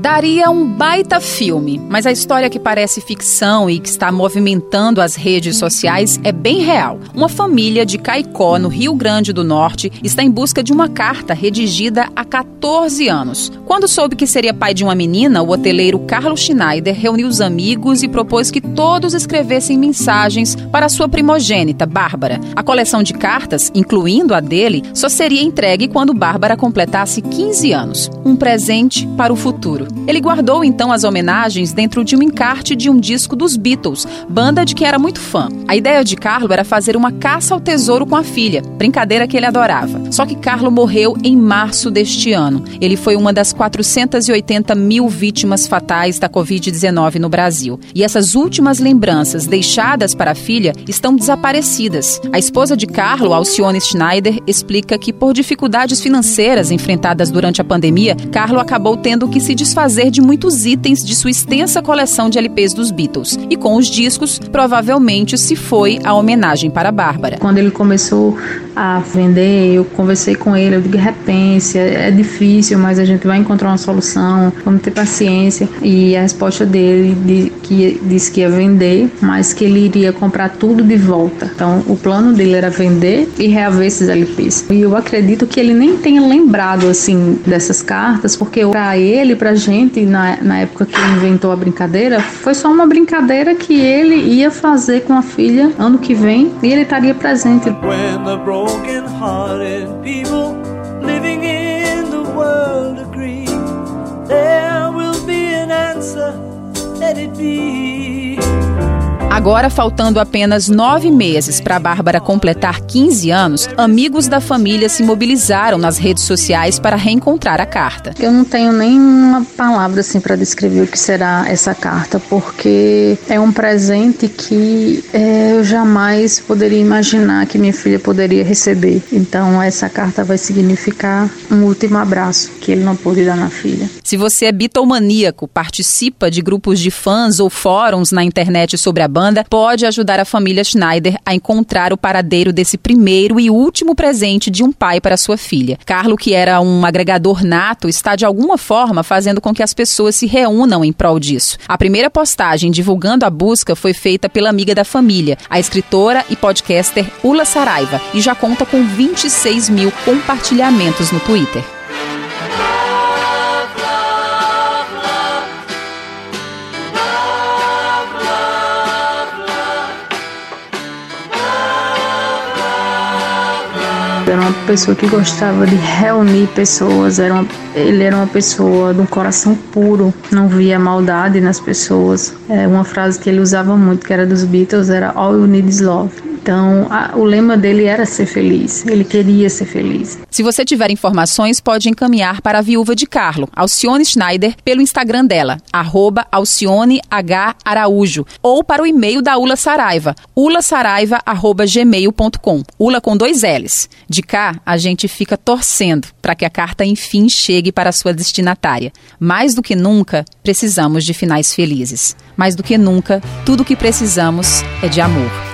Daria um baita filme, mas a história que parece ficção e que está movimentando as redes sociais é bem real. Uma família de Caicó, no Rio Grande do Norte, está em busca de uma carta redigida há 14 anos. Quando soube que seria pai de uma menina, o hoteleiro Carlos Schneider reuniu os amigos e propôs que todos escrevessem mensagens para sua primogênita, Bárbara. A coleção de cartas, incluindo a dele, só seria entregue quando Bárbara completasse 15 anos. Um presente para o futuro. Ele guardou então as homenagens dentro de um encarte de um disco dos Beatles, banda de que era muito fã. A ideia de Carlo era fazer uma caça ao tesouro com a filha, brincadeira que ele adorava. Só que Carlo morreu em março deste ano. Ele foi uma das 480 mil vítimas fatais da Covid-19 no Brasil. E essas últimas lembranças deixadas para a filha estão desaparecidas. A esposa de Carlo, Alcione Schneider, explica que por dificuldades financeiras enfrentadas durante a pandemia, Carlo acabou tendo que se desfazer desfazer de muitos itens de sua extensa coleção de LPs dos Beatles. E com os discos, provavelmente se foi a homenagem para Bárbara. Quando ele começou a vender, eu conversei com ele, eu digo, repense, é difícil, mas a gente vai encontrar uma solução, vamos ter paciência. E a resposta dele de, que disse que ia vender, mas que ele iria comprar tudo de volta. Então, o plano dele era vender e reaver esses LPs. E eu acredito que ele nem tenha lembrado assim dessas cartas, porque para ele, pra gente na, na época que ele inventou a brincadeira, foi só uma brincadeira que ele ia fazer com a filha ano que vem e ele estaria presente. When the broken hearted people living in the world agree, there will be an answer, let it be. Agora, faltando apenas nove meses para a Bárbara completar 15 anos, amigos da família se mobilizaram nas redes sociais para reencontrar a carta. Eu não tenho nenhuma palavra assim para descrever o que será essa carta, porque é um presente que é, eu jamais poderia imaginar que minha filha poderia receber. Então, essa carta vai significar um último abraço que ele não pôde dar na filha. Se você é bitomaníaco, participa de grupos de fãs ou fóruns na internet sobre a banda, pode ajudar a família Schneider a encontrar o paradeiro desse primeiro e último presente de um pai para sua filha. Carlo, que era um agregador nato, está de alguma forma fazendo com que as pessoas se reúnam em prol disso. A primeira postagem divulgando a busca foi feita pela amiga da família, a escritora e podcaster Ula Saraiva, e já conta com 26 mil compartilhamentos no Twitter. Era uma pessoa que gostava de reunir pessoas, era uma, ele era uma pessoa de um coração puro, não via maldade nas pessoas. É uma frase que ele usava muito, que era dos Beatles, era All You Need Is Love. Então, a, o lema dele era ser feliz. Ele queria ser feliz. Se você tiver informações, pode encaminhar para a viúva de Carlo, Alcione Schneider, pelo Instagram dela, arroba Alcione H. Araújo, ou para o e-mail da Ula Saraiva, ulasaraiva.gmail.com. Ula com dois L's. De cá, a gente fica torcendo para que a carta enfim chegue para sua destinatária. Mais do que nunca, precisamos de finais felizes. Mais do que nunca, tudo o que precisamos é de amor.